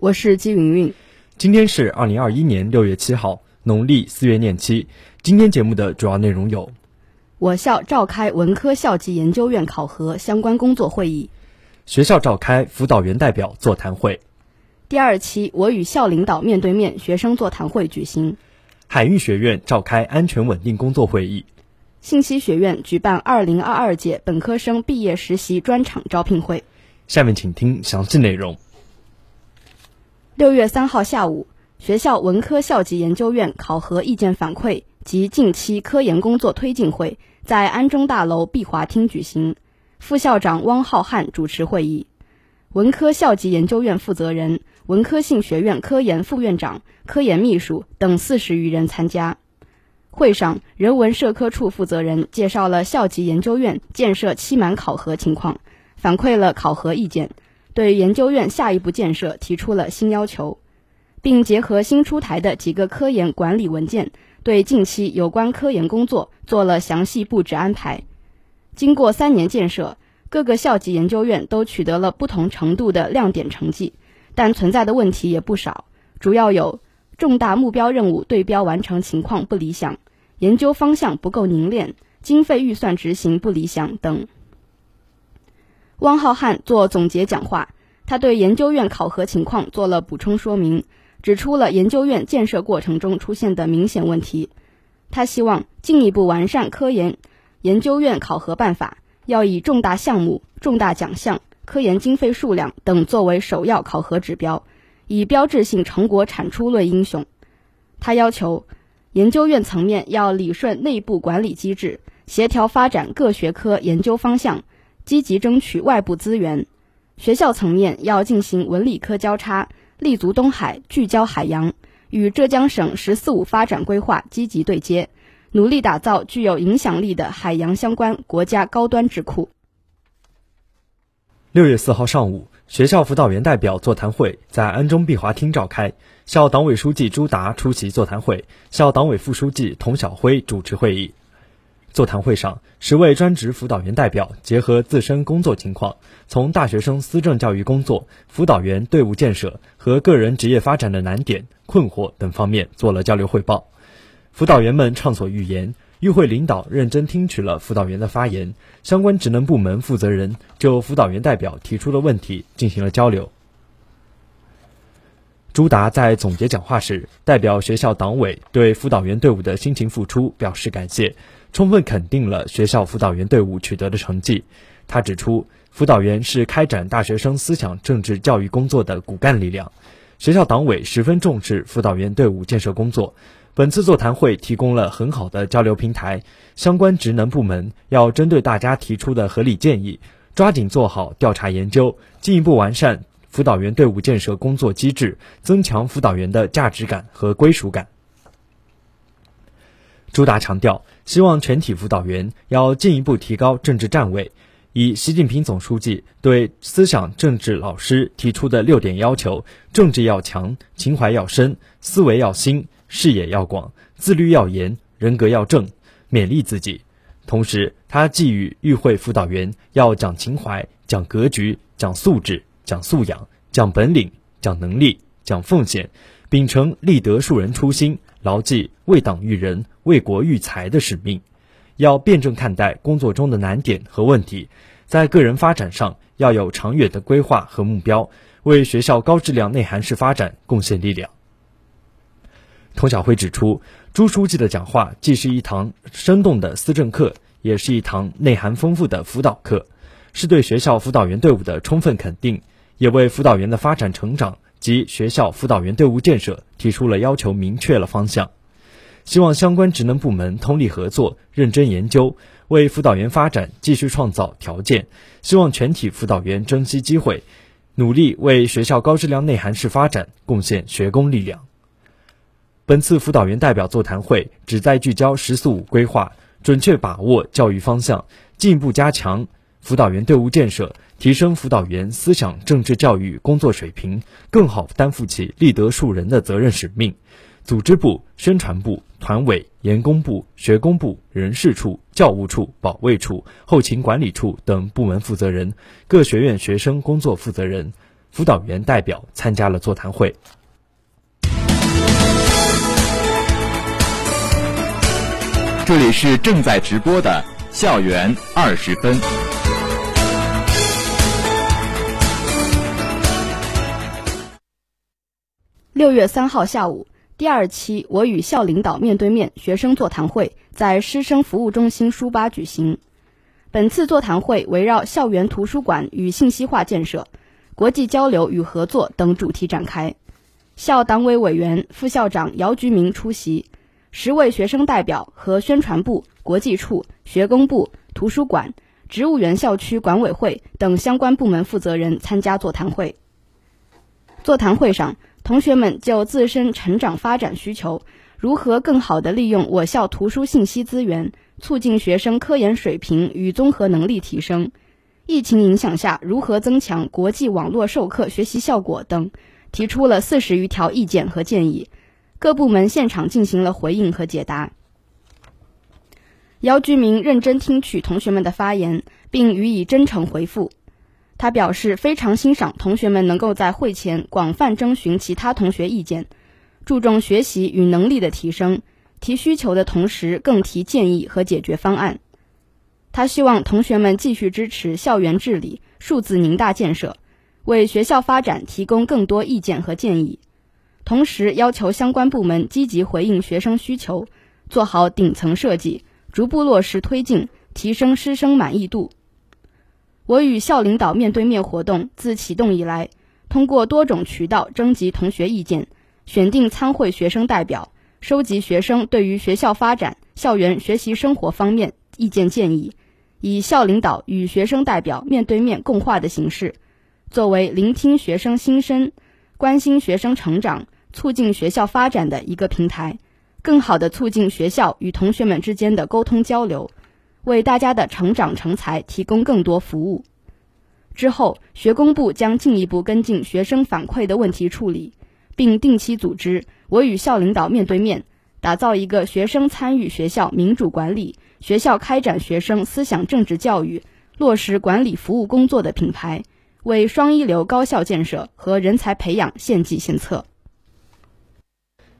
我是姬云云。今天是二零二一年六月七号，农历四月廿七。今天节目的主要内容有：我校召开文科校级研究院考核相关工作会议；学校召开辅导员代表座谈会；第二期我与校领导面对面学生座谈会举行。海运学院召开安全稳定工作会议，信息学院举办二零二二届本科生毕业实习专场招聘会。下面请听详细内容。六月三号下午，学校文科校级研究院考核意见反馈及近期科研工作推进会在安中大楼碧华厅举行，副校长汪浩瀚主持会议。文科校级研究院负责人、文科信学院科研副院长、科研秘书等四十余人参加。会上，人文社科处负责人介绍了校级研究院建设期满考核情况，反馈了考核意见，对研究院下一步建设提出了新要求，并结合新出台的几个科研管理文件，对近期有关科研工作做了详细布置安排。经过三年建设。各个校级研究院都取得了不同程度的亮点成绩，但存在的问题也不少，主要有重大目标任务对标完成情况不理想、研究方向不够凝练、经费预算执行不理想等。汪浩瀚做总结讲话，他对研究院考核情况做了补充说明，指出了研究院建设过程中出现的明显问题。他希望进一步完善科研研究院考核办法。要以重大项目、重大奖项、科研经费数量等作为首要考核指标，以标志性成果产出论英雄。他要求，研究院层面要理顺内部管理机制，协调发展各学科研究方向，积极争取外部资源；学校层面要进行文理科交叉，立足东海，聚焦海洋，与浙江省“十四五”发展规划积极对接。努力打造具有影响力的海洋相关国家高端智库。六月四号上午，学校辅导员代表座谈会在安中碧华厅召开，校党委书记朱达出席座谈会，校党委副书记童晓辉主持会议。座谈会上，十位专职辅导员代表结合自身工作情况，从大学生思政教育工作、辅导员队伍建设和个人职业发展的难点、困惑等方面做了交流汇报。辅导员们畅所欲言，与会领导认真听取了辅导员的发言，相关职能部门负责人就辅导员代表提出的问题进行了交流。朱达在总结讲话时，代表学校党委对辅导员队伍的辛勤付出表示感谢，充分肯定了学校辅导员队伍取得的成绩。他指出，辅导员是开展大学生思想政治教育工作的骨干力量，学校党委十分重视辅导员队伍建设工作。本次座谈会提供了很好的交流平台，相关职能部门要针对大家提出的合理建议，抓紧做好调查研究，进一步完善辅导员队伍建设工作机制，增强辅导员的价值感和归属感。朱达强调，希望全体辅导员要进一步提高政治站位，以习近平总书记对思想政治老师提出的六点要求：政治要强，情怀要深，思维要新。视野要广，自律要严，人格要正，勉励自己。同时，他寄予与会辅导员要讲情怀、讲格局、讲素质、讲素养、讲本领、讲能力、讲奉献，秉承立德树人初心，牢记为党育人、为国育才的使命。要辩证看待工作中的难点和问题，在个人发展上要有长远的规划和目标，为学校高质量内涵式发展贡献力量。童晓辉指出，朱书记的讲话既是一堂生动的思政课，也是一堂内涵丰富的辅导课，是对学校辅导员队伍的充分肯定，也为辅导员的发展成长及学校辅导员队伍建设提出了要求，明确了方向。希望相关职能部门通力合作，认真研究，为辅导员发展继续创造条件。希望全体辅导员珍惜机会，努力为学校高质量内涵式发展贡献学工力量。本次辅导员代表座谈会旨在聚焦“十四五”规划，准确把握教育方向，进一步加强辅导员队伍建设，提升辅导员思想政治教育工作水平，更好担负起立德树人的责任使命。组织部、宣传部、团委、研工部、学工部、人事处、教务处、保卫处、后勤管理处等部门负责人，各学院学生工作负责人、辅导员代表参加了座谈会。这里是正在直播的校园二十分。六月三号下午，第二期我与校领导面对面学生座谈会在师生服务中心书吧举行。本次座谈会围绕校园图书馆与信息化建设、国际交流与合作等主题展开。校党委委员、副校长姚菊明出席。十位学生代表和宣传部、国际处、学工部、图书馆、植物园校区管委会等相关部门负责人参加座谈会。座谈会上，同学们就自身成长发展需求，如何更好地利用我校图书信息资源，促进学生科研水平与综合能力提升，疫情影响下如何增强国际网络授课学习效果等，提出了四十余条意见和建议。各部门现场进行了回应和解答。姚居民认真听取同学们的发言，并予以真诚回复。他表示非常欣赏同学们能够在会前广泛征询其他同学意见，注重学习与能力的提升，提需求的同时更提建议和解决方案。他希望同学们继续支持校园治理、数字宁大建设，为学校发展提供更多意见和建议。同时要求相关部门积极回应学生需求，做好顶层设计，逐步落实推进，提升师生满意度。我与校领导面对面活动自启动以来，通过多种渠道征集同学意见，选定参会学生代表，收集学生对于学校发展、校园学习生活方面意见建议，以校领导与学生代表面对面共话的形式，作为聆听学生心声、关心学生成长。促进学校发展的一个平台，更好地促进学校与同学们之间的沟通交流，为大家的成长成才提供更多服务。之后，学工部将进一步跟进学生反馈的问题处理，并定期组织我与校领导面对面，打造一个学生参与学校民主管理、学校开展学生思想政治教育、落实管理服务工作的品牌，为双一流高校建设和人才培养献计献策。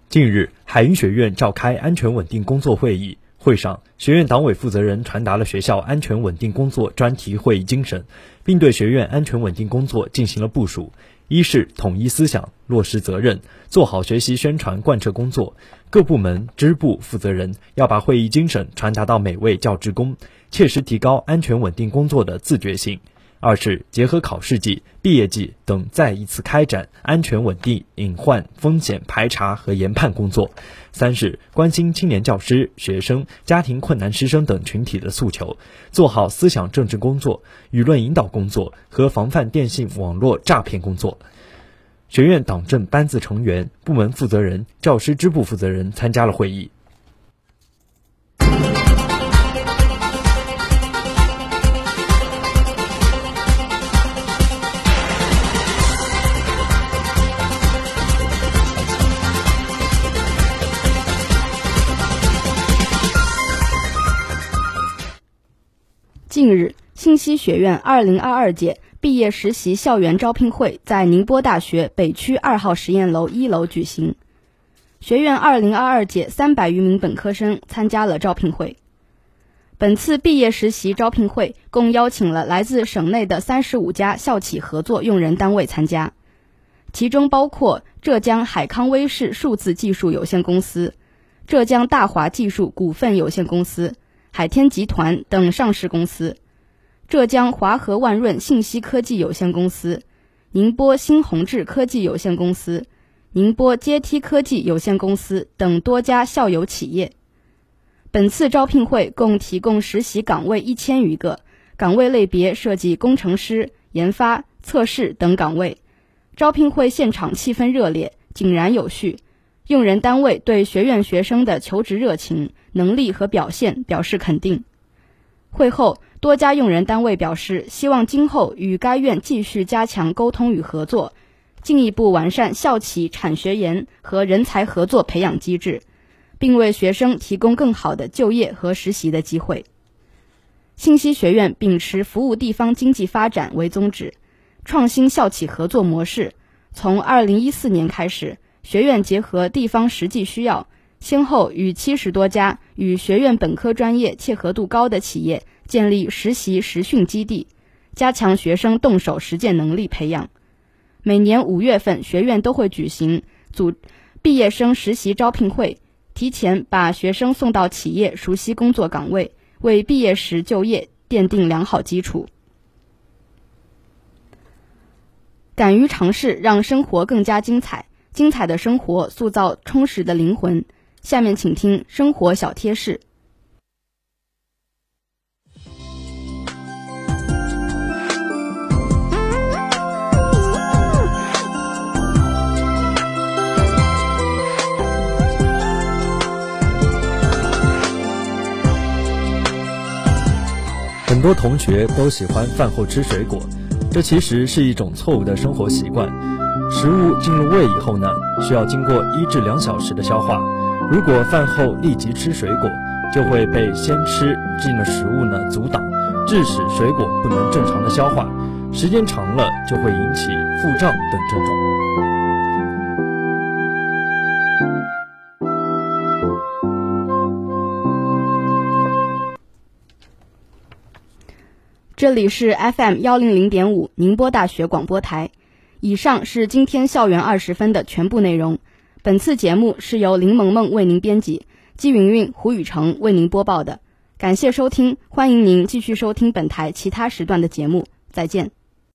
近日，海云学院召开安全稳定工作会议。会上，学院党委负责人传达了学校安全稳定工作专题会议精神，并对学院安全稳定工作进行了部署：一是统一思想，落实责任，做好学习宣传贯彻工作。各部门支部负责人要把会议精神传达到每位教职工，切实提高安全稳定工作的自觉性。二是结合考试季、毕业季等，再一次开展安全稳定隐患风险排查和研判工作。三是关心青年教师、学生、家庭困难师生等群体的诉求，做好思想政治工作、舆论引导工作和防范电信网络诈骗工作。学院党政班子成员、部门负责人、教师支部负责人参加了会议。近日，信息学院2022届毕业实习校园招聘会在宁波大学北区二号实验楼一楼举行。学院2022届三百余名本科生参加了招聘会。本次毕业实习招聘会共邀请了来自省内的三十五家校企合作用人单位参加，其中包括浙江海康威视数字技术有限公司、浙江大华技术股份有限公司。海天集团等上市公司，浙江华和万润信息科技有限公司，宁波新宏智科技有限公司，宁波阶梯科技有限公司等多家校友企业。本次招聘会共提供实习岗位一千余个，岗位类别涉及工程师、研发、测试等岗位。招聘会现场气氛热烈，井然有序。用人单位对学院学生的求职热情、能力和表现表示肯定。会后，多家用人单位表示，希望今后与该院继续加强沟通与合作，进一步完善校企产学研和人才合作培养机制，并为学生提供更好的就业和实习的机会。信息学院秉持服务地方经济发展为宗旨，创新校企合作模式，从2014年开始。学院结合地方实际需要，先后与七十多家与学院本科专业切合度高的企业建立实习实训基地，加强学生动手实践能力培养。每年五月份，学院都会举行组毕业生实习招聘会，提前把学生送到企业熟悉工作岗位，为毕业时就业奠定良好基础。敢于尝试，让生活更加精彩。精彩的生活塑造充实的灵魂。下面请听生活小贴士。很多同学都喜欢饭后吃水果，这其实是一种错误的生活习惯。食物进入胃以后呢，需要经过一至两小时的消化。如果饭后立即吃水果，就会被先吃进的食物呢阻挡，致使水果不能正常的消化，时间长了就会引起腹胀等症状。这里是 FM 幺零零点五宁波大学广播台。以上是今天校园二十分的全部内容。本次节目是由林萌萌为您编辑，季云云、胡雨成为您播报的。感谢收听，欢迎您继续收听本台其他时段的节目。再见。